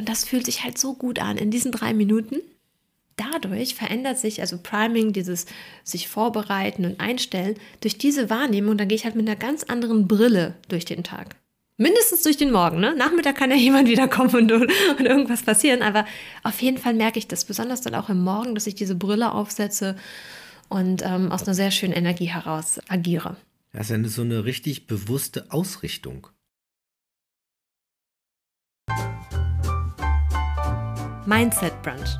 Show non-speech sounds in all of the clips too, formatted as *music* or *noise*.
Und das fühlt sich halt so gut an in diesen drei Minuten. Dadurch verändert sich, also Priming, dieses sich vorbereiten und einstellen, durch diese Wahrnehmung, dann gehe ich halt mit einer ganz anderen Brille durch den Tag. Mindestens durch den Morgen. Ne? Nachmittag kann ja *laughs* jemand wiederkommen und, und irgendwas passieren. Aber auf jeden Fall merke ich das, besonders dann auch im Morgen, dass ich diese Brille aufsetze und ähm, aus einer sehr schönen Energie heraus agiere. Das ist ja so eine richtig bewusste Ausrichtung. Mindset Brunch.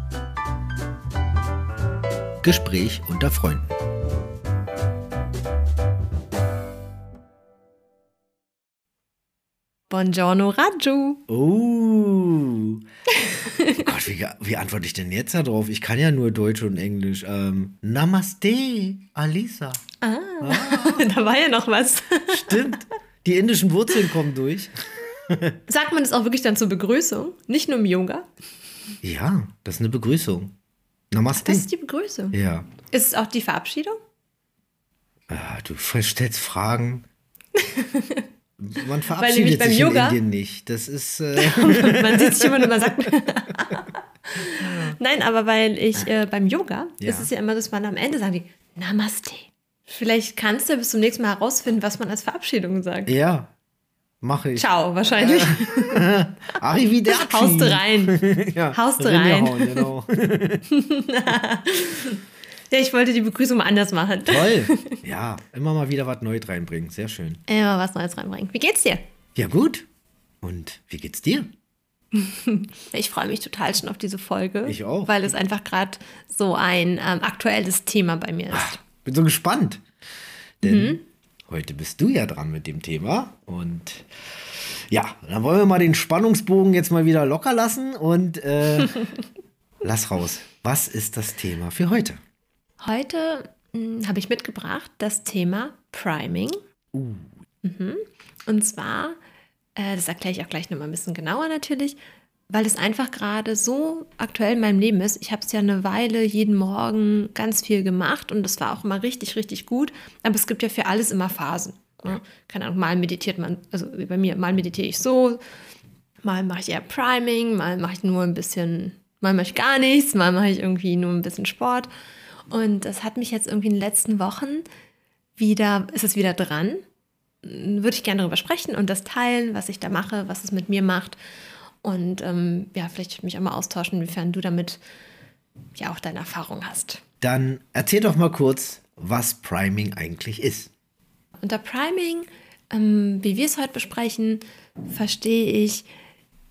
Gespräch unter Freunden. Buongiorno Raju. Oh. *laughs* Gott, wie, wie, antworte ich denn jetzt darauf? Ich kann ja nur Deutsch und Englisch. Ähm, Namaste, Alisa. Ah, ah. *laughs* da war ja noch was. *laughs* Stimmt. Die indischen Wurzeln kommen durch. Sagt man das auch wirklich dann zur Begrüßung? Nicht nur im Yoga? Ja, das ist eine Begrüßung. Namaste. Das ist die Begrüßung. Ja. Ist es auch die Verabschiedung? Ah, du stellst Fragen. Man *laughs* verabschiedet beim sich Yoga, in Indien nicht. Das ist. Äh *laughs* man sieht sich immer nur, man sagt. *laughs* Nein, aber weil ich äh, beim Yoga ja. ist es ja immer, dass man am Ende sagt, Namaste. Vielleicht kannst du bis zum nächsten Mal herausfinden, was man als Verabschiedung sagt. Ja, mache ich. Ciao, wahrscheinlich. Äh, *laughs* Arrivederci. *laughs* Haust rein. *laughs* ja, Haust rein. Genau. Ja, ich wollte die Begrüßung anders machen. Toll. Ja, immer mal wieder was Neues reinbringen. Sehr schön. Immer was Neues reinbringen. Wie geht's dir? Ja, gut. Und wie geht's dir? Ich freue mich total schon auf diese Folge. Ich auch. Weil es einfach gerade so ein ähm, aktuelles Thema bei mir ist. Ach, bin so gespannt. Denn mhm. Heute bist du ja dran mit dem Thema. Und ja, dann wollen wir mal den Spannungsbogen jetzt mal wieder locker lassen und äh, *laughs* lass raus. Was ist das Thema für heute? Heute hm, habe ich mitgebracht das Thema Priming. Uh. Mhm. Und zwar, äh, das erkläre ich auch gleich nochmal ein bisschen genauer natürlich, weil es einfach gerade so aktuell in meinem Leben ist. Ich habe es ja eine Weile jeden Morgen ganz viel gemacht und das war auch immer richtig, richtig gut. Aber es gibt ja für alles immer Phasen. Ne? Keine Ahnung, mal meditiert man, also wie bei mir, mal meditiere ich so, mal mache ich eher Priming, mal mache ich nur ein bisschen, mal mache ich gar nichts, mal mache ich irgendwie nur ein bisschen Sport. Und das hat mich jetzt irgendwie in den letzten Wochen wieder, ist es wieder dran. Würde ich gerne darüber sprechen und das teilen, was ich da mache, was es mit mir macht. Und ähm, ja, vielleicht mich auch mal austauschen, inwiefern du damit ja auch deine Erfahrung hast. Dann erzähl doch mal kurz, was Priming eigentlich ist. Unter Priming, ähm, wie wir es heute besprechen, verstehe ich,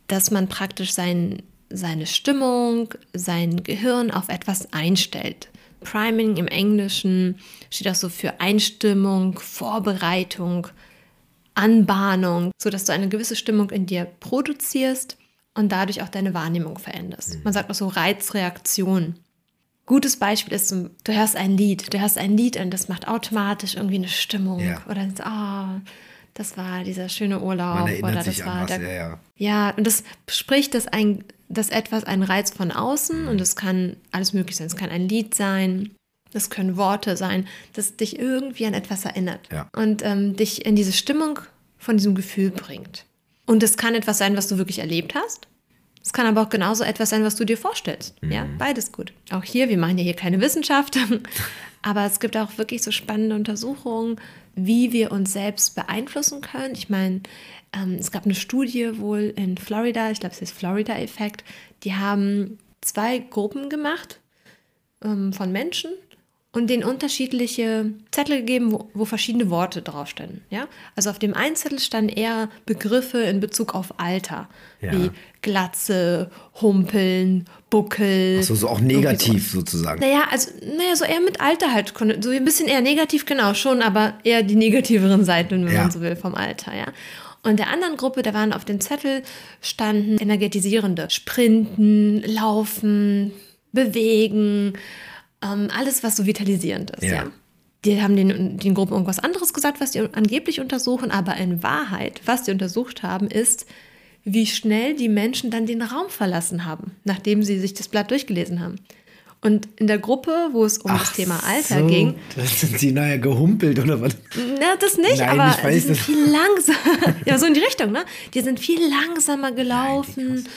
dass man praktisch sein, seine Stimmung, sein Gehirn auf etwas einstellt. Priming im Englischen steht auch so für Einstimmung, Vorbereitung, Anbahnung, sodass du eine gewisse Stimmung in dir produzierst und dadurch auch deine Wahrnehmung veränderst. Mhm. Man sagt auch so Reizreaktion. Gutes Beispiel ist, du hörst ein Lied, du hörst ein Lied und das macht automatisch irgendwie eine Stimmung. Ja. Oder oh, das war dieser schöne Urlaub. oder das war was, der, ja, ja. ja, und das spricht, dass ein dass etwas ein Reiz von außen und es kann alles möglich sein. Es kann ein Lied sein, es können Worte sein, das dich irgendwie an etwas erinnert ja. und ähm, dich in diese Stimmung von diesem Gefühl bringt. Und es kann etwas sein, was du wirklich erlebt hast. Es kann aber auch genauso etwas sein, was du dir vorstellst. Mhm. Ja, beides gut. Auch hier, wir machen ja hier keine Wissenschaft, *laughs* aber es gibt auch wirklich so spannende Untersuchungen, wie wir uns selbst beeinflussen können. Ich meine, ähm, es gab eine Studie wohl in Florida, ich glaube, es ist Florida-Effekt. Die haben zwei Gruppen gemacht ähm, von Menschen und denen unterschiedliche Zettel gegeben, wo, wo verschiedene Worte draufstanden. Ja? Also auf dem einen Zettel standen eher Begriffe in Bezug auf Alter, ja. wie Glatze, Humpeln, Buckel. Also so auch negativ so. sozusagen. Naja, also naja, so eher mit Alter halt, so ein bisschen eher negativ, genau, schon, aber eher die negativeren Seiten, wenn ja. man so will, vom Alter, ja. Und der anderen Gruppe, da waren auf dem Zettel standen energetisierende. Sprinten, Laufen, Bewegen, ähm, alles, was so vitalisierend ist, ja. ja. Die haben den, den Gruppen irgendwas anderes gesagt, was die angeblich untersuchen, aber in Wahrheit, was die untersucht haben, ist, wie schnell die Menschen dann den Raum verlassen haben, nachdem sie sich das Blatt durchgelesen haben. Und in der Gruppe, wo es um Ach das Thema Alter so, ging. Sind sie nachher gehumpelt oder was? Na, das nicht, Nein, aber die sind viel langsamer. *laughs* ja, so in die Richtung, ne? Die sind viel langsamer gelaufen. Nein,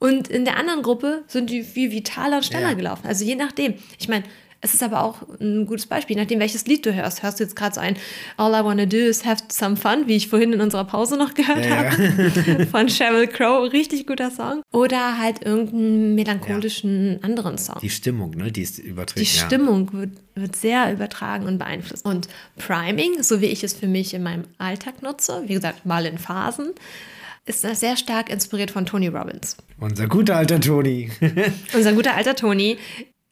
Und in der anderen Gruppe sind die viel vitaler und schneller Ja. gelaufen. Also je nachdem. Ich meine, es ist aber auch ein gutes Beispiel, je nachdem, welches Lied du hörst. Hörst du jetzt gerade so ein All I Wanna Do is Have Some Fun, wie ich vorhin in unserer Pause noch gehört Ja, ja. habe, *laughs* von Sheryl Crow, richtig guter Song. Oder halt irgendeinen melancholischen anderen Song. Die Stimmung, ne, die ist übertrieben. Die ja. Stimmung wird, wird sehr übertragen und beeinflusst. Und Priming, so wie ich es für mich in meinem Alltag nutze, wie gesagt, mal in Phasen, ist sehr stark inspiriert von Tony Robbins. Unser guter alter Toni. *laughs* Unser guter alter Tony.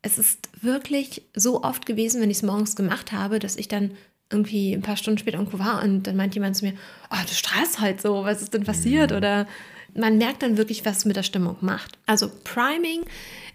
Es ist wirklich so oft gewesen, wenn ich es morgens gemacht habe, dass ich dann irgendwie ein paar Stunden später irgendwo war und dann meint jemand zu mir, oh, du strahlst halt so, was ist denn passiert? Oder man merkt dann wirklich, was es mit der Stimmung macht. Also Priming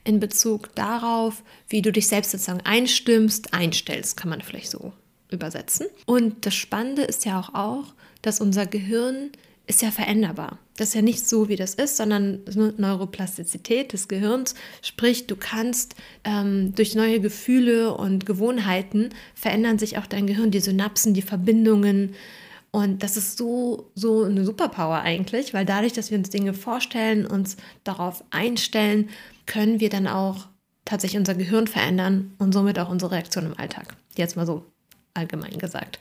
in Bezug darauf, wie du dich selbst sozusagen einstimmst, einstellst, kann man vielleicht so übersetzen. Und das Spannende ist ja auch, auch dass unser Gehirn ist ja veränderbar. Das ist ja nicht so, wie das ist, sondern Neuroplastizität des Gehirns. Sprich, du kannst ähm, durch neue Gefühle und Gewohnheiten verändern sich auch dein Gehirn, die Synapsen, die Verbindungen. Und das ist so, so eine Superpower eigentlich, weil dadurch, dass wir uns Dinge vorstellen, uns darauf einstellen, können wir dann auch tatsächlich unser Gehirn verändern und somit auch unsere Reaktion im Alltag. Jetzt mal so allgemein gesagt.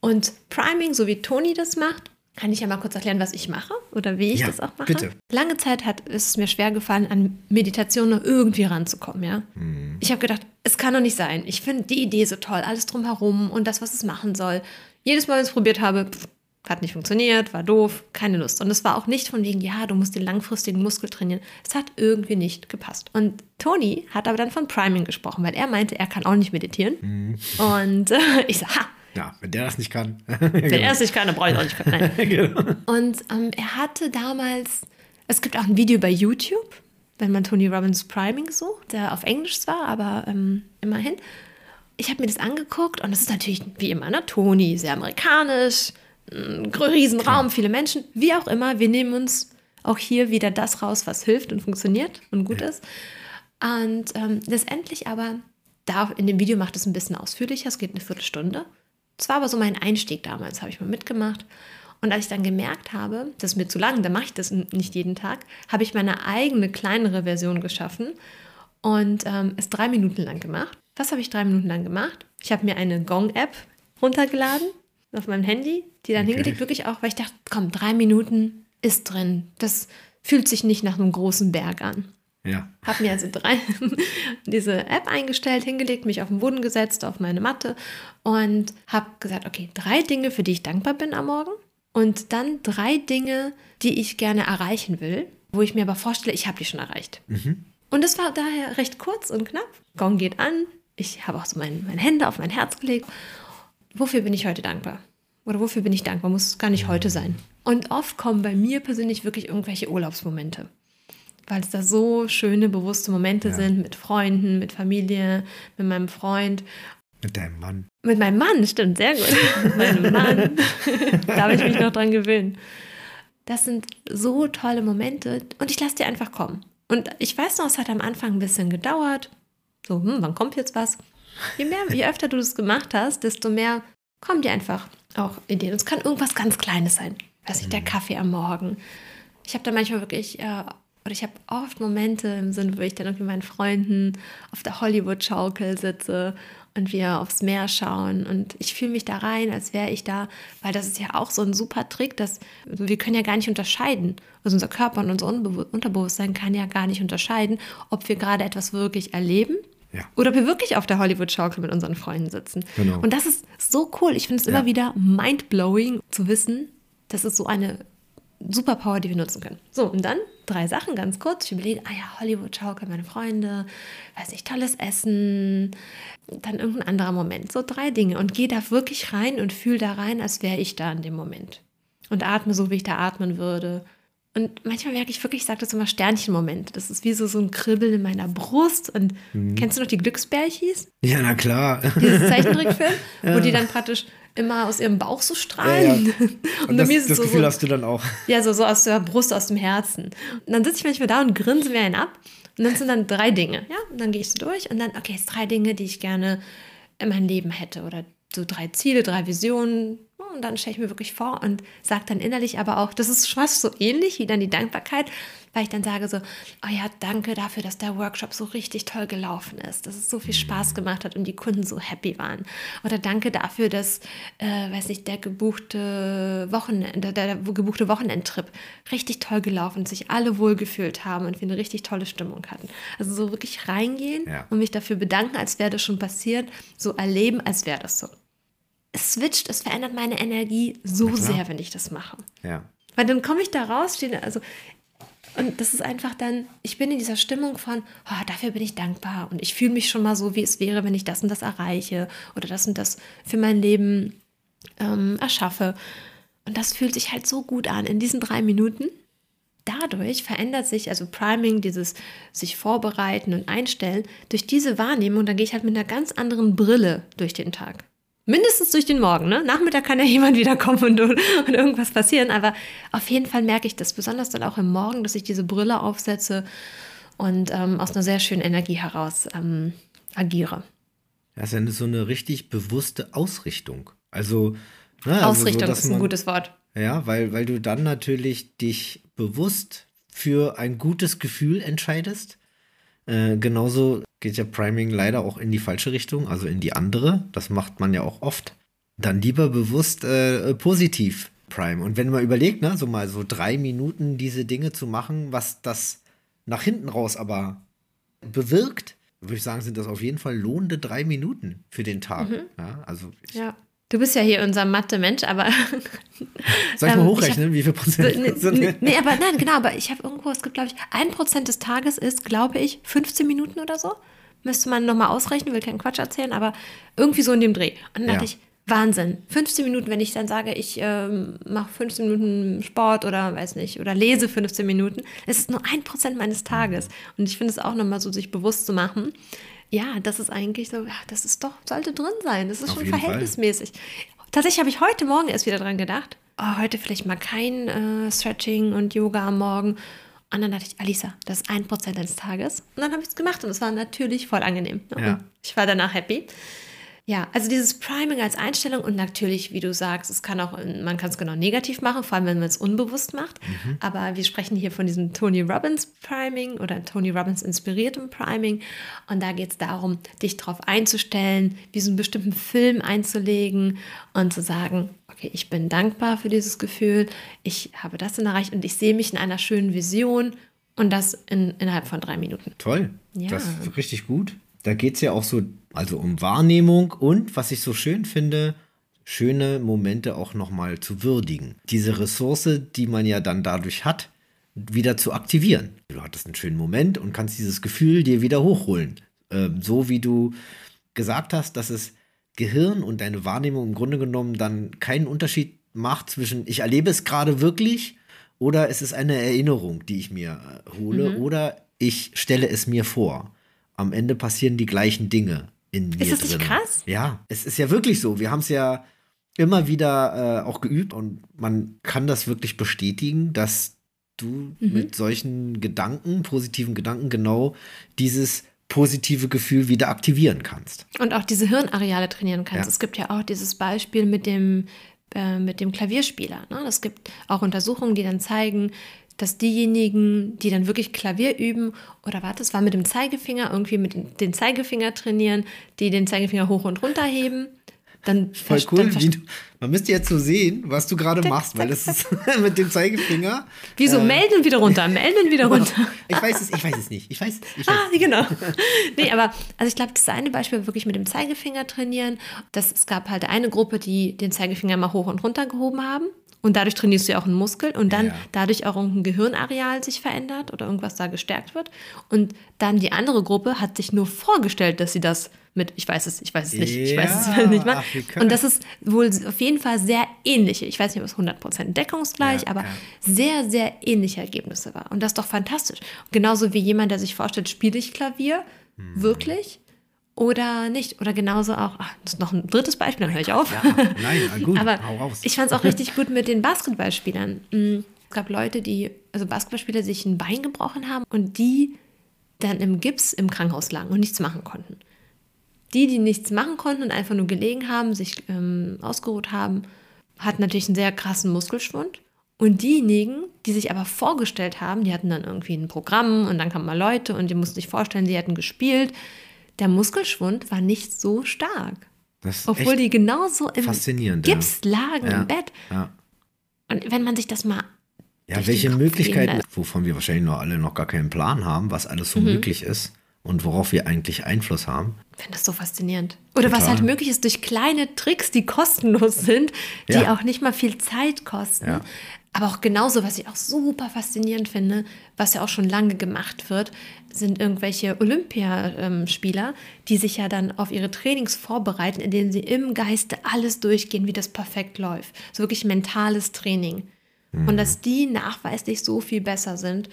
Und Priming, so wie Toni das macht, kann ich ja mal kurz erklären, was ich mache oder wie ich Ja, das auch mache. bitte. Lange Zeit hat ist es mir schwer gefallen, an Meditation noch irgendwie ranzukommen, ja. Mhm. Ich habe gedacht, es kann doch nicht sein. Ich finde die Idee so toll, alles drumherum und das, was es machen soll. Jedes Mal, wenn ich es probiert habe, pff, hat nicht funktioniert, war doof, keine Lust. Und es war auch nicht von wegen, ja, du musst den langfristigen Muskel trainieren. Es hat irgendwie nicht gepasst. Und Toni hat aber dann von Priming gesprochen, weil er meinte, er kann auch nicht meditieren. Mhm. Und äh, *laughs* ich so, ha, Ja, wenn der das nicht kann. *laughs* wenn er es nicht kann, dann brauche ich auch nicht können. *laughs* Genau. Und ähm, er hatte damals, es gibt auch ein Video bei YouTube, wenn man Tony Robbins Priming sucht, der auf Englisch zwar, aber ähm, immerhin. Ich habe mir das angeguckt und das ist natürlich wie immer, ne? Tony, sehr amerikanisch, ein Riesenraum, viele Menschen, wie auch immer. Wir nehmen uns auch hier wieder das raus, was hilft und funktioniert und gut ist. Und ähm, letztendlich aber, da in dem Video macht es ein bisschen ausführlicher, es geht eine Viertelstunde. Das war aber so mein Einstieg damals, habe ich mal mitgemacht. Und als ich dann gemerkt habe, das ist mir zu lang, dann mache ich das nicht jeden Tag, habe ich meine eigene kleinere Version geschaffen und ähm, es drei Minuten lang gemacht. Was habe ich drei Minuten lang gemacht? Ich habe mir eine Gong-App runtergeladen auf meinem Handy, die dann Okay. hingelegt, wirklich auch, weil ich dachte, komm, drei Minuten ist drin. Das fühlt sich nicht nach einem großen Berg an. Ja. Habe mir also drei *laughs* diese App eingestellt, hingelegt, mich auf den Boden gesetzt, auf meine Matte und habe gesagt, okay, drei Dinge, für die ich dankbar bin am Morgen und dann drei Dinge, die ich gerne erreichen will, wo ich mir aber vorstelle, ich habe die schon erreicht. Und es war daher recht kurz und knapp. Gong geht an, ich habe auch so mein, meine Hände auf mein Herz gelegt. Wofür bin ich heute dankbar? Oder wofür bin ich dankbar? Muss gar nicht heute sein. Und oft kommen bei mir persönlich wirklich irgendwelche Urlaubsmomente weil es da so schöne, bewusste Momente Ja. sind mit Freunden, mit Familie, mit meinem Freund, Mit deinem Mann. mit meinem Mann, stimmt, sehr gut. mit meinem Mann. *laughs* da habe ich mich noch dran gewöhnt. Das sind so tolle Momente und ich lasse die einfach kommen. Und ich weiß noch, es hat am Anfang ein bisschen gedauert. So, hm, wann kommt jetzt was? Je mehr, je öfter du das gemacht hast, desto mehr kommen dir einfach auch Ideen. Es kann irgendwas ganz Kleines sein. Weiß nicht, der Kaffee am Morgen. Ich habe da manchmal wirklich, äh, oder ich habe oft Momente im Sinn, wo ich dann irgendwie mit meinen Freunden auf der Hollywood-Schaukel sitze und wir aufs Meer schauen und ich fühle mich da rein, als wäre ich da, weil das ist ja auch so ein super Trick, dass wir können ja gar nicht unterscheiden. Also unser Körper und unser Unterbewusstsein kann ja gar nicht unterscheiden, ob wir gerade etwas wirklich erleben Ja. oder ob wir wirklich auf der Hollywood-Schaukel mit unseren Freunden sitzen. Genau. Und das ist so cool. Ich finde es Ja. immer wieder mind-blowing zu wissen, das ist so eine Superpower, die wir nutzen können. So, und dann drei Sachen ganz kurz. Ich überlege, ah ja, Hollywood-Schaukel, meine Freunde, weiß nicht, tolles Essen, dann irgendein anderer Moment. So drei Dinge. Und gehe da wirklich rein und fühle da rein, als wäre ich da in dem Moment. Und atme so, wie ich da atmen würde. Und manchmal merke ich wirklich, ich sage das immer Sternchenmoment. Das ist wie so, so ein Kribbeln in meiner Brust. Und Mhm. kennst du noch die Glücksbärchis? Ja, na klar. Dieses Zeichentrickfilm, *laughs* wo die dann praktisch immer aus ihrem Bauch so strahlen. Ja, Und, bei das, mir ist das so, Gefühl so, hast du dann auch. ja, so, so aus der Brust, aus dem Herzen. Und dann sitze ich manchmal da und grinse mir einen ab. Und dann sind dann drei Dinge. Ja, und dann gehe ich so durch und dann, okay, jetzt drei Dinge, die ich gerne in meinem Leben hätte. Oder so drei Ziele, drei Visionen. Und dann stelle ich mir wirklich vor und sage dann innerlich aber auch, das ist fast so ähnlich wie dann die Dankbarkeit, weil ich dann sage so, oh ja, danke dafür, dass der Workshop so richtig toll gelaufen ist, dass es so viel Spaß gemacht hat und die Kunden so happy waren. Oder danke dafür, dass, äh, weiß nicht, der gebuchte Wochenende, der, der gebuchte Wochenendtrip richtig toll gelaufen sich alle wohlgefühlt haben und wir eine richtig tolle Stimmung hatten. Also so wirklich reingehen ja. und mich dafür bedanken, als wäre das schon passiert, so erleben, als wäre das so. Es switcht, es verändert meine Energie so sehr, wenn ich das mache. Ja. Weil dann komme ich da raus, stehe, also und das ist einfach dann, ich bin in dieser Stimmung von, oh, dafür bin ich dankbar und ich fühle mich schon mal so, wie es wäre, wenn ich das und das erreiche oder das und das für mein Leben ähm, erschaffe. Und das fühlt sich halt so gut an in diesen drei Minuten. Dadurch verändert sich, also Priming, dieses sich vorbereiten und einstellen, durch diese Wahrnehmung, da gehe ich halt mit einer ganz anderen Brille durch den Tag. Mindestens durch den Morgen. Ne? Nachmittag kann ja *laughs* jemand wiederkommen und, und irgendwas passieren. Aber auf jeden Fall merke ich das, besonders dann auch im Morgen, dass ich diese Brille aufsetze und ähm, aus einer sehr schönen Energie heraus ähm, agiere. Das ist ja so eine richtig bewusste Ausrichtung. Also, ne, Ausrichtung also so, ist ein gutes Wort. Ja, weil, weil du dann natürlich dich bewusst für ein gutes Gefühl entscheidest. Äh, genauso geht ja Priming leider auch in die falsche Richtung, also in die andere. Das macht man ja auch oft. Dann lieber bewusst äh, positiv Prime. Und wenn man überlegt, ne, so mal so drei Minuten diese Dinge zu machen, was das nach hinten raus aber bewirkt, würde ich sagen, sind das auf jeden Fall lohnende drei Minuten für den Tag. Mhm. Ja, also ja. Du bist ja hier unser Mathe-Mensch, aber. *laughs* Soll ich mal ähm, hochrechnen, hab, wie viel Prozent? Nee, *laughs* nee, nee, aber nein, genau, aber ich habe irgendwo, es gibt, glaube ich, ein Prozent des Tages ist, glaube ich, 15 Minuten oder so. Müsste man nochmal ausrechnen, will keinen Quatsch erzählen, aber irgendwie so in dem Dreh. Und dann ja. dachte ich, Wahnsinn. 15 Minuten, wenn ich dann sage, ich ähm, mache 15 Minuten Sport oder weiß nicht, oder lese 15 Minuten, es ist nur ein Prozent meines Tages. Und ich finde es auch nochmal so, sich bewusst zu machen ja, das ist eigentlich so, ja, das ist doch, sollte drin sein. Das ist Auf schon verhältnismäßig. Fall. Tatsächlich habe ich heute Morgen erst wieder dran gedacht. Oh, heute vielleicht mal kein äh, Stretching und Yoga am Morgen. Und dann dachte ich, Alisa, das ist ein Prozent deines Tages. Und dann habe ich es gemacht und es war natürlich voll angenehm. Ja. Ich war danach happy. Ja, also dieses Priming als Einstellung und natürlich, wie du sagst, es kann auch, man kann es genau negativ machen, vor allem wenn man es unbewusst macht. Mhm. Aber wir sprechen hier von diesem Tony Robbins Priming oder Tony Robbins inspiriertem Priming. Und da geht es darum, dich darauf einzustellen, wie so einen bestimmten Film einzulegen und zu sagen, okay, ich bin dankbar für dieses Gefühl, ich habe das dann erreicht und ich sehe mich in einer schönen Vision und das in, innerhalb von drei Minuten. Toll. Ja. Das ist richtig gut. Da geht es ja auch so also um Wahrnehmung und, was ich so schön finde, schöne Momente auch nochmal zu würdigen. Diese Ressource, die man ja dann dadurch hat, wieder zu aktivieren. Du hattest einen schönen Moment und kannst dieses Gefühl dir wieder hochholen. Ähm, so wie du gesagt hast, dass es Gehirn und deine Wahrnehmung im Grunde genommen dann keinen Unterschied macht zwischen ich erlebe es gerade wirklich oder es ist eine Erinnerung, die ich mir äh, hole mhm. oder ich stelle es mir vor. Am Ende passieren die gleichen Dinge in mir Ist das nicht krass? Ja, es ist ja wirklich so. Wir haben es ja immer wieder äh, auch geübt und man kann das wirklich bestätigen, dass du mhm. mit solchen Gedanken, positiven Gedanken, genau dieses positive Gefühl wieder aktivieren kannst. Und auch diese Hirnareale trainieren kannst. Ja. Es gibt ja auch dieses Beispiel mit dem, äh, mit dem Klavierspieler. Ne? Es gibt auch Untersuchungen, die dann zeigen, dass diejenigen, die dann wirklich Klavier üben, oder warte, es war mit dem Zeigefinger, irgendwie mit den Zeigefinger trainieren, die den Zeigefinger hoch und runter heben, dann Voll cool. Dann du, man müsste jetzt so sehen, was du gerade machst, weil das ist *laughs* mit dem Zeigefinger. Wieso äh, melden wieder runter, *laughs* melden wieder runter. ich weiß es, ich weiß es nicht. Ich weiß, ich weiß ah, genau. *laughs* nee, aber also ich glaube, das eine Beispiel wirklich mit dem Zeigefinger trainieren. Das, es gab halt eine Gruppe, die den Zeigefinger mal hoch und runter gehoben haben. Und dadurch trainierst du ja auch einen Muskel und dann ja. dadurch auch irgendein Gehirnareal sich verändert oder irgendwas da gestärkt wird. Und dann die andere Gruppe hat sich nur vorgestellt, dass sie das mit, ich weiß es, ich weiß es nicht, ja, ich weiß es nicht mal. Und das ist wohl auf jeden Fall sehr ähnliche, ich weiß nicht, ob es 100% deckungsgleich, ja, aber sehr, sehr ähnliche Ergebnisse war. Und das ist doch fantastisch. genauso wie jemand, der sich vorstellt, spiele ich Klavier, hm. wirklich? Oder nicht. Oder genauso auch, ach, das ist noch ein drittes Beispiel, dann höre ich auf. Ja, nein, gut, *laughs* Aber ich fand es auch *laughs* richtig gut mit den Basketballspielern. Mm, es gab Leute, die, also Basketballspieler, sich ein Bein gebrochen haben und die dann im Gips im Krankenhaus lagen und nichts machen konnten. Die, die nichts machen konnten und einfach nur gelegen haben, sich ähm, ausgeruht haben, hatten natürlich einen sehr krassen Muskelschwund. Und diejenigen, die sich aber vorgestellt haben, die hatten dann irgendwie ein Programm und dann kamen mal Leute und die mussten sich vorstellen, sie hätten gespielt. Der Muskelschwund war nicht so stark. Obwohl die genauso im Gips lagen ja. im Bett. Ja. Und wenn man sich das mal. Ja, welche Möglichkeiten, wovon wir wahrscheinlich noch alle noch gar keinen Plan haben, was alles so mhm. möglich ist und worauf wir eigentlich Einfluss haben. Ich finde das so faszinierend. Oder Total. was halt möglich ist durch kleine Tricks, die kostenlos sind, die ja. auch nicht mal viel Zeit kosten. Ja. Aber auch genauso, was ich auch super faszinierend finde, was ja auch schon lange gemacht wird, sind irgendwelche Olympiaspieler, die sich ja dann auf ihre Trainings vorbereiten, indem sie im Geiste alles durchgehen, wie das perfekt läuft. So wirklich mentales Training. Mhm. Und dass die nachweislich so viel besser sind,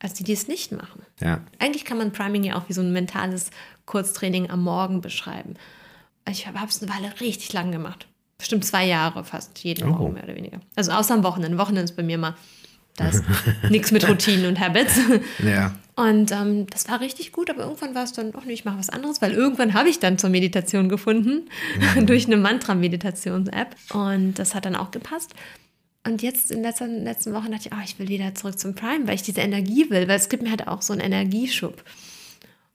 als die, die es nicht machen. Ja. Eigentlich kann man Priming ja auch wie so ein mentales Kurztraining am Morgen beschreiben. Ich habe es eine Weile richtig lang gemacht. Bestimmt zwei Jahre fast, jeden oh. Morgen mehr oder weniger. Also außer am Wochenende. Wochenende ist bei mir mal, da ist nichts mit Routinen und Habits. Ja. Und ähm, das war richtig gut, aber irgendwann war es dann, auch nicht, ich mache was anderes, weil irgendwann habe ich dann zur Meditation gefunden, mhm. *laughs* durch eine Mantra-Meditations-App. Und das hat dann auch gepasst. Und jetzt in den letzten, letzten Wochen dachte ich, oh, ich will wieder zurück zum Prime, weil ich diese Energie will, weil es gibt mir halt auch so einen Energieschub.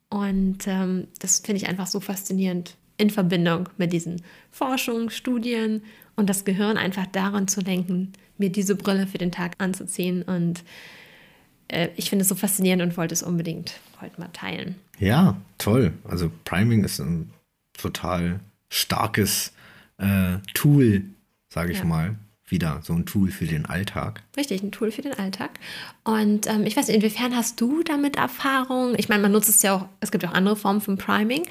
Und ähm, das finde ich einfach so faszinierend in Verbindung mit diesen Forschungen, Studien und das Gehirn einfach daran zu lenken, mir diese Brille für den Tag anzuziehen. Und äh, ich finde es so faszinierend und wollte es unbedingt heute mal teilen. Ja, toll. Also Priming ist ein total starkes äh, Tool, sage ich ja. mal, wieder so ein Tool für den Alltag. Richtig, ein Tool für den Alltag. Und ähm, ich weiß nicht, inwiefern hast du damit Erfahrung? Ich meine, man nutzt es ja auch, es gibt auch andere Formen von Priming.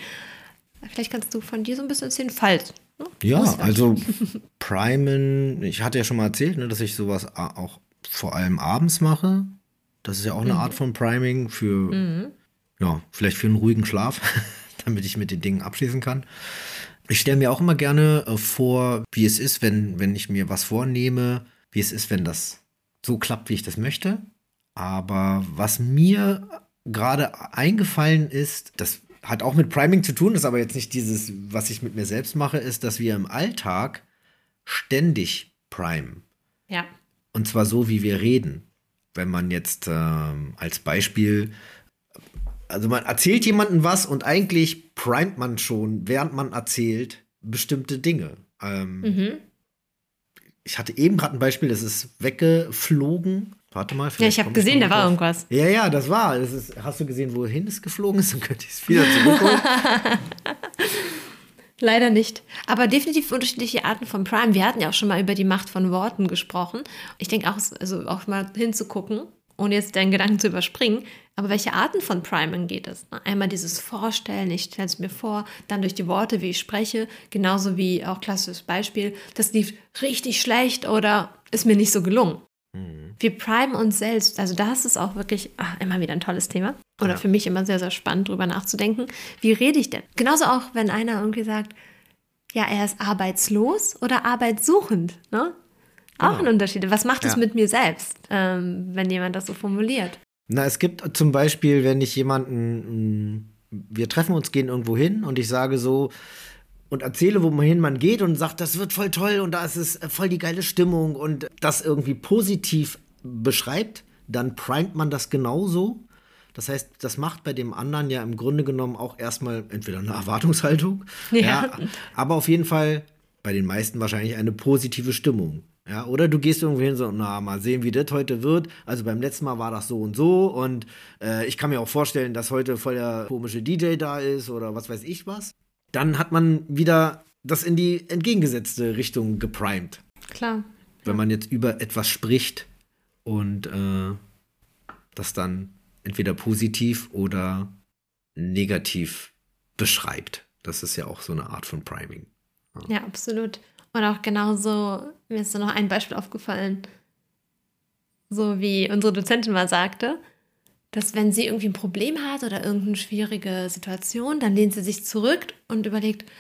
Vielleicht kannst du von dir so ein bisschen erzählen, falls. Ne? Ja, also *laughs* Primen, ich hatte ja schon mal erzählt, ne, dass ich sowas auch vor allem abends mache. Das ist ja auch eine mhm. Art von Priming für, mhm. ja, vielleicht für einen ruhigen Schlaf, *laughs* damit ich mit den Dingen abschließen kann. Ich stelle mir auch immer gerne äh, vor, wie es ist, wenn, wenn ich mir was vornehme, wie es ist, wenn das so klappt, wie ich das möchte. Aber was mir gerade eingefallen ist, das hat auch mit Priming zu tun, ist aber jetzt nicht dieses, was ich mit mir selbst mache, ist, dass wir im Alltag ständig primen. Ja. Und zwar so, wie wir reden. Wenn man jetzt ähm, als Beispiel also man erzählt jemandem was und eigentlich primet man schon, während man erzählt, bestimmte Dinge. Ähm, mhm. Ich hatte eben gerade ein Beispiel, das ist weggeflogen. Warte mal. Ja, ich habe gesehen, da war irgendwas. Ja, ja, das war. Das ist, hast du gesehen, wohin es geflogen ist? *laughs* Dann könnte ich es wieder zurückholen. *laughs* Leider nicht. Aber definitiv unterschiedliche Arten von Prime. Wir hatten ja auch schon mal über die Macht von Worten gesprochen. Ich denke auch, also auch mal hinzugucken, ohne jetzt deinen Gedanken zu überspringen, aber welche Arten von Priming geht es? Einmal dieses Vorstellen, ich stelle es mir vor, dann durch die Worte, wie ich spreche, genauso wie auch klassisches Beispiel, das lief richtig schlecht oder ist mir nicht so gelungen. Mhm. Wir primen uns selbst, also das ist auch wirklich ach, immer wieder ein tolles Thema. Oder ja. für mich immer sehr, sehr spannend, darüber nachzudenken. Wie rede ich denn? Genauso auch, wenn einer irgendwie sagt, ja, er ist arbeitslos oder arbeitssuchend. Ne? Auch genau. ein Unterschied. Was macht es mit mir selbst, ähm, wenn jemand das so formuliert? Na, es gibt zum Beispiel, wenn ich jemanden, wir treffen uns, gehen irgendwo hin und ich sage so und erzähle, wohin man geht und sagt, das wird voll toll und da ist es voll die geile Stimmung und das irgendwie positiv beschreibt, dann primet man das genauso. Das heißt, das macht bei dem anderen ja im Grunde genommen auch erstmal entweder eine Erwartungshaltung, ja. ja aber auf jeden Fall bei den meisten wahrscheinlich eine positive Stimmung. Ja, oder du gehst irgendwo hin so, na, mal sehen, wie das heute wird. Also beim letzten Mal war das so und so und äh, ich kann mir auch vorstellen, dass heute voll der komische DJ da ist oder was weiß ich was. Dann hat man wieder das in die entgegengesetzte Richtung geprimed. Klar. Wenn man jetzt über etwas spricht und äh, das dann entweder positiv oder negativ beschreibt. Das ist ja auch so eine Art von Priming. Ja, ja absolut. Und auch genauso, mir ist da noch ein Beispiel aufgefallen, so wie unsere Dozentin mal sagte, dass wenn sie irgendwie ein Problem hat oder irgendeine schwierige Situation, dann lehnt sie sich zurück und überlegt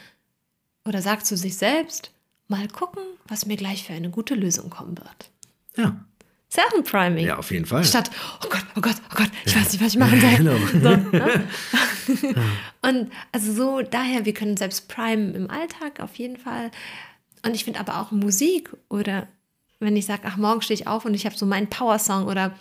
oder sagt zu sich selbst, mal gucken, was mir gleich für eine gute Lösung kommen wird. Ja. Ist ja auch ein Priming. Ja, auf jeden Fall. Statt, oh Gott, oh Gott, oh Gott, ich weiß nicht, was ich machen soll. Genau. So, ne? *laughs* *laughs* Und also so, daher, wir können selbst primen im Alltag auf jeden Fall. Und ich finde aber auch Musik oder wenn ich sage, ach, morgen stehe ich auf und ich habe so meinen Power-Song oder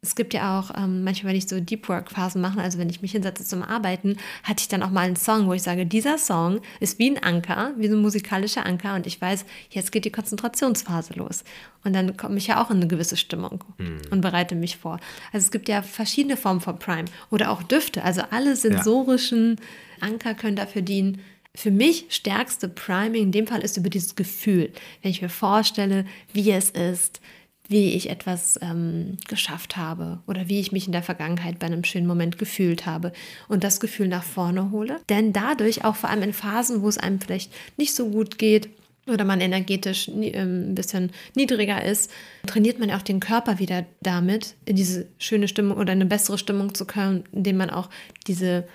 es gibt ja auch ähm, manchmal, wenn ich so Deep Work-Phasen mache, also wenn ich mich hinsetze zum Arbeiten, hatte ich dann auch mal einen Song, wo ich sage, dieser Song ist wie ein Anker, wie so ein musikalischer Anker und ich weiß, jetzt geht die Konzentrationsphase los. Und dann komme ich ja auch in eine gewisse Stimmung mhm. und bereite mich vor. Also es gibt ja verschiedene Formen von Prime oder auch Düfte, also alle sensorischen ja. Anker können dafür dienen. Für mich stärkste Priming in dem Fall ist über dieses Gefühl, wenn ich mir vorstelle, wie es ist, wie ich etwas ähm, geschafft habe oder wie ich mich in der Vergangenheit bei einem schönen Moment gefühlt habe und das Gefühl nach vorne hole. Denn dadurch, auch vor allem in Phasen, wo es einem vielleicht nicht so gut geht, oder man energetisch ähm, ein bisschen niedriger ist, trainiert man auch den Körper wieder damit, in diese schöne Stimmung oder eine bessere Stimmung zu kommen, indem man auch diese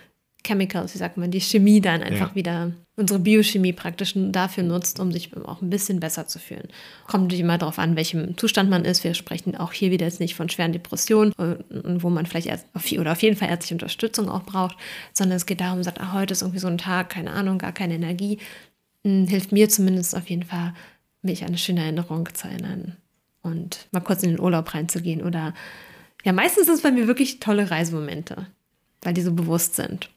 Chemicals, wie sagt man, die Chemie dann einfach ja. wieder, unsere Biochemie praktisch dafür nutzt, um sich auch ein bisschen besser zu fühlen. Kommt natürlich immer darauf an, welchem Zustand man ist. Wir sprechen auch hier wieder jetzt nicht von schweren Depressionen, wo man vielleicht oder auf jeden Fall ärztliche Unterstützung auch braucht, sondern es geht darum, sagt, ah, heute ist irgendwie so ein Tag, keine Ahnung, gar keine Energie. Hm, hilft mir zumindest auf jeden Fall, mich an eine schöne Erinnerung zu erinnern und mal kurz in den Urlaub reinzugehen oder ja, meistens sind es bei mir wirklich tolle Reisemomente, weil die so bewusst sind.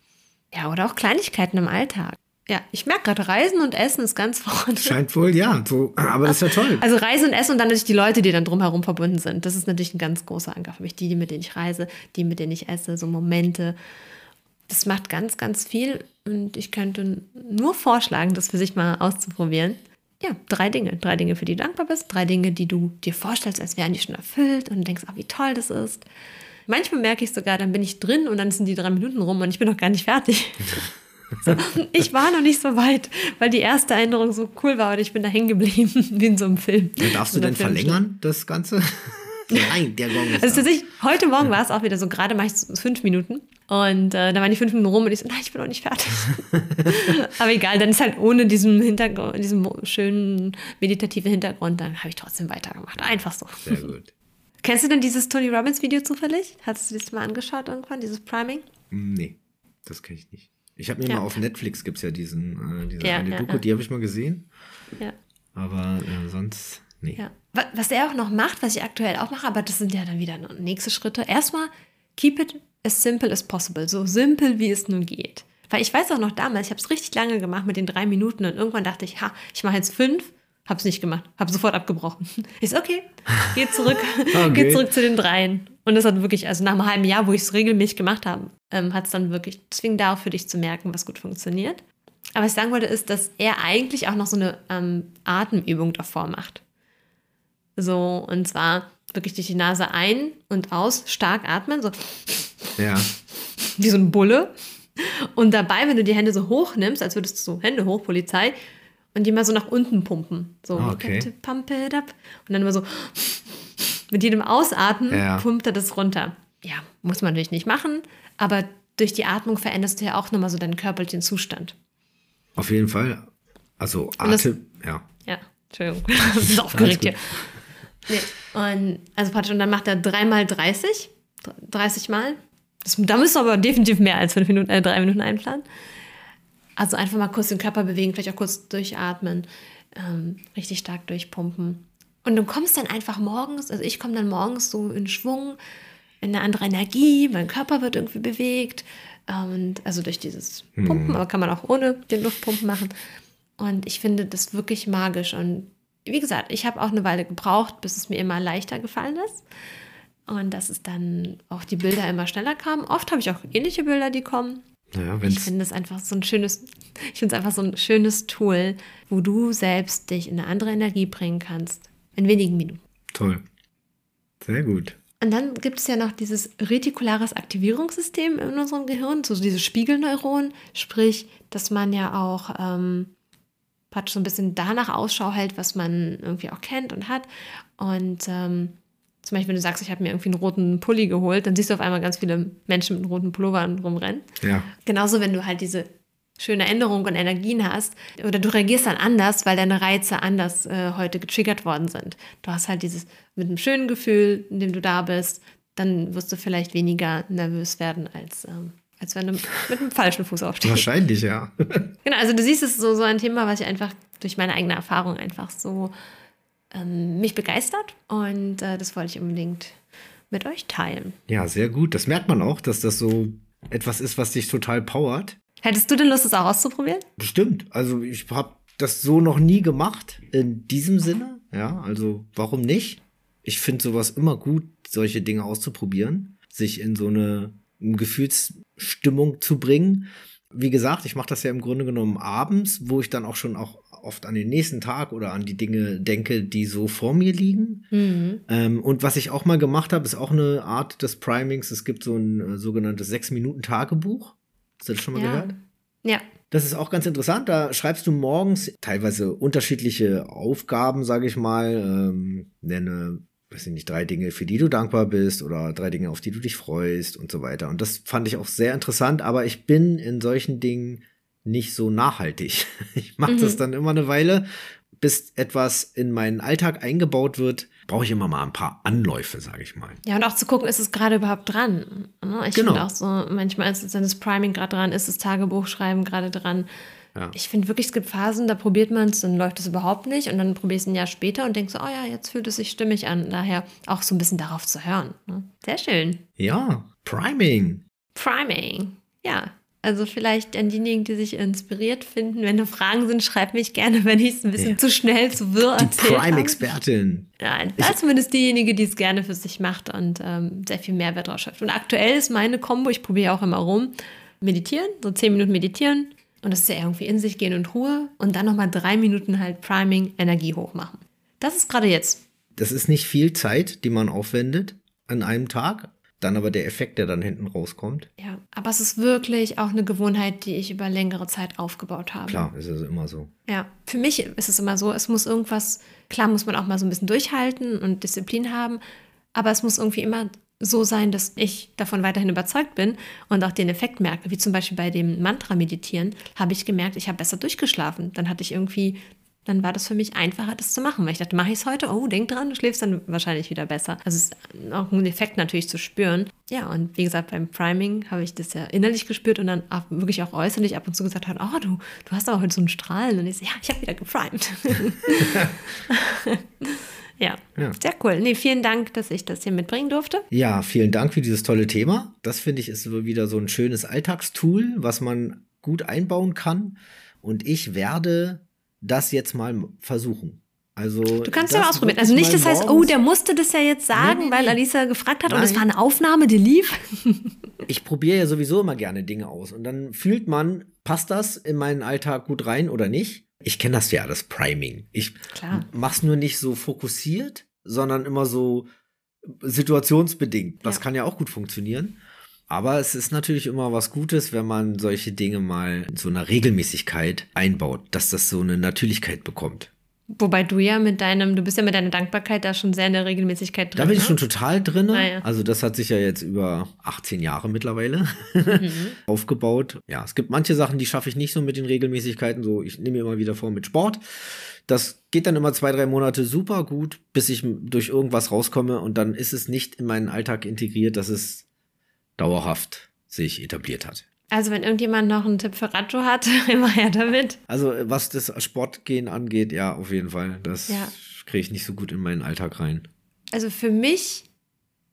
Ja, oder auch Kleinigkeiten im Alltag. Ja, ich merke gerade, Reisen und Essen ist ganz *laughs* vorne. Scheint wohl, ja. So, aber das ist ja toll. Also Reisen und Essen und dann natürlich die Leute, die dann drumherum verbunden sind. Das ist natürlich ein ganz großer Anker für mich. Die, mit denen ich reise, die, mit denen ich esse, so Momente. Das macht ganz, ganz viel. Und ich könnte nur vorschlagen, das für sich mal auszuprobieren. Ja, drei Dinge. Drei Dinge, für die du dankbar bist. Drei Dinge, die du dir vorstellst, als wären die schon erfüllt und denkst, ach, wie toll das ist. Manchmal merke ich sogar, dann bin ich drin und dann sind die drei Minuten rum und ich bin noch gar nicht fertig. *laughs* So, ich war noch nicht so weit, weil die erste Erinnerung so cool war und ich bin da hängen geblieben, *laughs* wie in so einem Film. Ja, darfst du denn verlängern, das Ganze? *laughs* Nein, der Gong ist Also tatsächlich, heute Morgen ja. war es auch wieder so, gerade mache ich es fünf Minuten und äh, da waren die fünf Minuten rum und ich so, nein, ich bin noch nicht fertig. Aber egal, dann ist halt ohne diesen Hintergrund, diesen schönen meditativen Hintergrund, dann habe ich trotzdem weitergemacht. Einfach so. Sehr gut. Kennst du denn dieses Tony Robbins Video zufällig? Hast du das mal angeschaut irgendwann, dieses Priming? Nee, das kenne ich nicht. Ich habe mir ja. mal auf Netflix gibt es ja diesen, äh, diese ja, eine ja, Doku, die habe ich mal gesehen. Ja. Aber äh, sonst, nee. Ja. Was er auch noch macht, was ich aktuell auch mache, aber das sind ja dann wieder nächste Schritte. Erstmal, keep it as simple as possible. So simpel, wie es nun geht. Weil ich weiß auch noch damals, ich habe es richtig lange gemacht mit den drei Minuten und irgendwann dachte ich, ha, ich mache jetzt fünf Hab's nicht gemacht. Hab sofort abgebrochen. *laughs* Ich so, okay, geh zurück, *laughs* okay. geh zurück zu den dreien. Und das hat wirklich, also nach einem halben Jahr, wo ich es regelmäßig gemacht habe, ähm, hat es dann wirklich, deswegen darauf für dich zu merken, was gut funktioniert. Aber was ich sagen wollte, ist, dass er eigentlich auch noch so eine ähm, Atemübung davor macht. So, und zwar wirklich durch die Nase ein und aus, stark atmen, so. Ja. *laughs* Wie so ein Bulle. Und dabei, wenn du die Hände so hoch nimmst, als würdest du so Hände hoch, Polizei, und die mal so nach unten pumpen. So, ah, okay. pump it up. Und dann immer so mit jedem Ausatmen ja. pumpt er das runter. Ja, muss man natürlich nicht machen, aber durch die Atmung veränderst du ja auch nochmal so deinen körperlichen Zustand. Auf jeden Fall. Also Atem, ja. Ja, Entschuldigung, *laughs* das ist aufgeregt hier. Nee. Und, also praktisch, und dann macht er dreimal 30, 30 Mal. Das, da müsst du aber definitiv mehr als fünf Minuten, äh, drei Minuten einplanen. Also einfach mal kurz den Körper bewegen, vielleicht auch kurz durchatmen, ähm, richtig stark durchpumpen. Und du kommst dann einfach morgens, also ich komme dann morgens so in Schwung, in eine andere Energie, mein Körper wird irgendwie bewegt. Und also durch dieses Pumpen, mhm. aber kann man auch ohne den Luftpumpen machen. Und ich finde das wirklich magisch. Und wie gesagt, ich habe auch eine Weile gebraucht, bis es mir immer leichter gefallen ist. Und dass es dann auch die Bilder immer schneller kamen. Oft habe ich auch ähnliche Bilder, die kommen. Naja, ich finde es einfach so ein schönes, ich finde es einfach so ein schönes Tool, wo du selbst dich in eine andere Energie bringen kannst. In wenigen Minuten. Toll. Sehr gut. Und dann gibt es ja noch dieses retikulares Aktivierungssystem in unserem Gehirn, so diese Spiegelneuronen, sprich, dass man ja auch ähm, so ein bisschen danach Ausschau hält, was man irgendwie auch kennt und hat. Und ähm, zum Beispiel, wenn du sagst, ich habe mir irgendwie einen roten Pulli geholt, dann siehst du auf einmal ganz viele Menschen mit roten Pullovern rumrennen. Ja. Genauso, wenn du halt diese schöne Änderung und Energien hast oder du reagierst dann anders, weil deine Reize anders äh, heute getriggert worden sind. Du hast halt dieses mit einem schönen Gefühl, in dem du da bist, dann wirst du vielleicht weniger nervös werden als ähm, Als wenn du mit dem falschen Fuß aufstehst. Wahrscheinlich, ja. genau, also du siehst, es ist so, so ein Thema, was ich einfach durch meine eigene Erfahrung einfach so ähm, mich begeistert. Und äh, das wollte ich unbedingt mit euch teilen. Ja, sehr gut. Das merkt man auch, dass das so etwas ist, was dich total powert. Hättest du denn Lust, es auch auszuprobieren? Bestimmt. Also ich habe das so noch nie gemacht in diesem Sinne. Ja, also warum nicht? Ich finde sowas immer gut, solche Dinge auszuprobieren, sich in so eine Gefühlsstimmung zu bringen. Wie gesagt, ich mache das ja im Grunde genommen abends, wo ich dann auch schon auch oft an den nächsten Tag oder an die Dinge denke, die so vor mir liegen. Mhm. Ähm, und was ich auch mal gemacht habe, ist auch eine Art des Primings. Es gibt so ein äh, sogenanntes Sechs-Minuten-Tagebuch. Hast du das schon mal ja. gehört? Ja. Das ist auch ganz interessant. Da schreibst du morgens teilweise unterschiedliche Aufgaben, sage ich mal. Ähm, nenne, weiß ich nicht, drei Dinge, für die du dankbar bist oder drei Dinge, auf die du dich freust und so weiter. Und das fand ich auch sehr interessant. Aber ich bin in solchen Dingen nicht so nachhaltig. *laughs* Ich mache mhm. das dann immer eine Weile, bis etwas in meinen Alltag eingebaut wird, brauche ich immer mal ein paar Anläufe, sage ich mal. Ja, und auch zu gucken, ist es gerade überhaupt dran? Ne? Ich genau. finde auch so, manchmal ist es dann das Priming gerade dran, ist das Tagebuchschreiben gerade dran. Ja. Ich finde wirklich, es gibt Phasen, da probiert man es, dann läuft es überhaupt nicht und dann probiert es ein Jahr später und denkst so, oh ja, jetzt fühlt es sich stimmig an. Daher auch so ein bisschen darauf zu hören. Ne? Sehr schön. Ja, Priming. Priming. Ja, also vielleicht an diejenigen, die sich inspiriert finden. Wenn da Fragen sind, schreib mich gerne, wenn ich es ein bisschen ja. zu schnell, zu wirr Die Prime-Expertin. Nein, das ist zumindest diejenige, die es gerne für sich macht und ähm, sehr viel Mehrwert draus schafft. Und aktuell ist meine Kombo, ich probiere auch immer rum, meditieren, so zehn Minuten meditieren. Und das ist ja irgendwie in sich gehen und Ruhe. Und dann nochmal drei Minuten halt Priming, Energie hochmachen. Das ist gerade jetzt. Das ist nicht viel Zeit, die man aufwendet an einem Tag, dann aber der Effekt, der dann hinten rauskommt. Ja, aber es ist wirklich auch eine Gewohnheit, die ich über längere Zeit aufgebaut habe. Klar, ist es immer so. Ja, für mich ist es immer so, es muss irgendwas, klar muss man auch mal so ein bisschen durchhalten und Disziplin haben, aber es muss irgendwie immer so sein, dass ich davon weiterhin überzeugt bin und auch den Effekt merke. Wie zum Beispiel bei dem Mantra-Meditieren habe ich gemerkt, ich habe besser durchgeschlafen. Dann hatte ich irgendwie dann war das für mich einfacher, das zu machen. Weil ich dachte, mache ich es heute? Oh, denk dran, du schläfst dann wahrscheinlich wieder besser. Also es ist auch ein Effekt natürlich zu spüren. Ja, und wie gesagt, beim Priming habe ich das ja innerlich gespürt und dann auch wirklich auch äußerlich ab und zu gesagt hat, oh, du, du hast aber heute so einen Strahlen. Und ich so, ja, ich habe wieder geprimed. *laughs* ja, ja, sehr cool. Nee, vielen Dank, dass ich das hier mitbringen durfte. Ja, vielen Dank für dieses tolle Thema. Das finde ich ist wieder so ein schönes Alltagstool, was man gut einbauen kann. Und ich werde das jetzt mal versuchen. Also, du kannst ja ausprobieren. Also nicht, das heißt, oh, der musste das ja jetzt sagen, nee, nee, weil Alisa gefragt hat Nein. und es war eine Aufnahme, die lief. *laughs* ich probiere ja sowieso immer gerne Dinge aus und dann fühlt man, passt das in meinen Alltag gut rein oder nicht? Ich kenne das ja, das Priming. Ich Klar. mach's nur nicht so fokussiert, sondern immer so situationsbedingt. Das ja. kann ja auch gut funktionieren. Aber es ist natürlich immer was Gutes, wenn man solche Dinge mal in so einer Regelmäßigkeit einbaut, dass das so eine Natürlichkeit bekommt. Wobei du ja mit deinem, du bist ja mit deiner Dankbarkeit da schon sehr in der Regelmäßigkeit drin. Da bin ich ne? schon total drin. Ah, ja. Also das hat sich ja jetzt über 18 Jahre mittlerweile mhm. *laughs* aufgebaut. Ja, es gibt manche Sachen, die schaffe ich nicht so mit den Regelmäßigkeiten. So, ich nehme mir immer wieder vor mit Sport. Das geht dann immer zwei, drei Monate super gut, bis ich durch irgendwas rauskomme und dann ist es nicht in meinen Alltag integriert, dass es dauerhaft sich etabliert hat. Also wenn irgendjemand noch einen Tipp für Rajo hat, *laughs* immer her damit. Also was das Sportgehen angeht, ja, auf jeden Fall. Das ja. kriege ich nicht so gut in meinen Alltag rein. Also für mich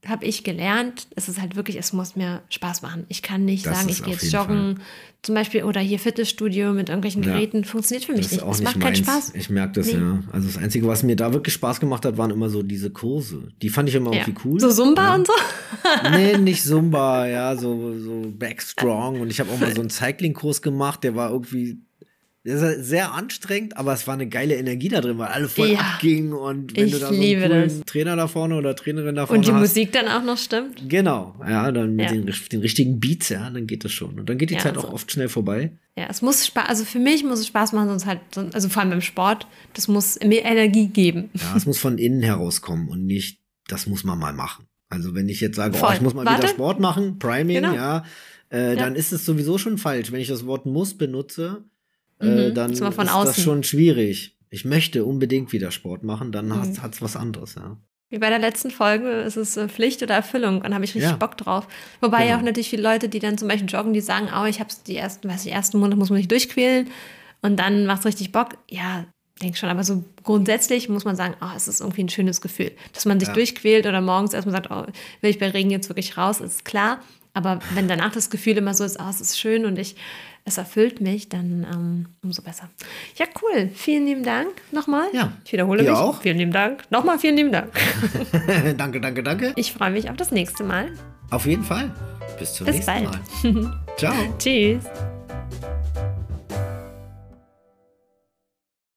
habe ich gelernt, es ist halt wirklich, es muss mir Spaß machen. Ich kann nicht das sagen, ich gehe jetzt joggen, Fall. zum Beispiel, oder hier Fitnessstudio mit irgendwelchen Geräten, ja, funktioniert für mich nicht. Es macht keinen Spaß. Ich merke das, nee. ja. Also das Einzige, was mir da wirklich Spaß gemacht hat, waren immer so diese Kurse. Die fand ich immer ja. irgendwie cool. So Zumba ja. und so? nee, *laughs* nicht Zumba, ja, so, so Backstrong. Und ich habe auch mal so einen Cycling-Kurs gemacht, der war irgendwie sehr anstrengend, aber es war eine geile Energie da drin, weil alle voll ja, abgingen und wenn du da so einen coolen Trainer da vorne oder Trainerin da vorne Und die hast, Musik dann auch noch stimmt. Genau, ja, dann mit ja. Den, den, richtigen Beats, ja, dann geht das schon. Und dann geht die ja, Zeit also, auch oft schnell vorbei. Ja, es muss Spaß, also für mich muss es Spaß machen, sonst halt, also vor allem beim Sport, das muss mir Energie geben. Ja, es muss von innen herauskommen und nicht, das muss man mal machen. Also wenn ich jetzt sage, oh, ich muss mal Warte. wieder Sport machen, Priming, genau. ja, äh, dann ist es sowieso schon falsch. Wenn ich das Wort muss benutze, mhm, äh, dann ist das schon schwierig. Ich möchte unbedingt wieder Sport machen, dann mhm. hat es was anderes, ja. Wie bei der letzten Folge ist es äh, Pflicht oder Erfüllung und habe ich richtig Ja. Bock drauf. Wobei ja Genau. auch natürlich viele Leute, die dann zum Beispiel joggen, die sagen, oh, ich habe die ersten, weiß ich, ersten Monate muss man sich durchquälen und dann macht es richtig Bock. Ja, denke schon, aber so grundsätzlich muss man sagen, oh, es ist irgendwie ein schönes Gefühl. Dass man sich Ja. durchquält oder morgens erstmal sagt, oh, will ich bei Regen jetzt wirklich raus, ist klar. Aber wenn danach das Gefühl immer so ist, oh, es ist schön und ich, es erfüllt mich, dann ähm, umso besser. Ja, cool. Vielen lieben Dank nochmal. Ja. Ich wiederhole Dir mich. auch. Vielen lieben Dank. Nochmal vielen lieben Dank. *laughs* danke, danke, danke. Ich freue mich auf das nächste Mal. Auf jeden Fall. Bis zum Bis nächsten bald. Mal. *laughs* Ciao. Tschüss.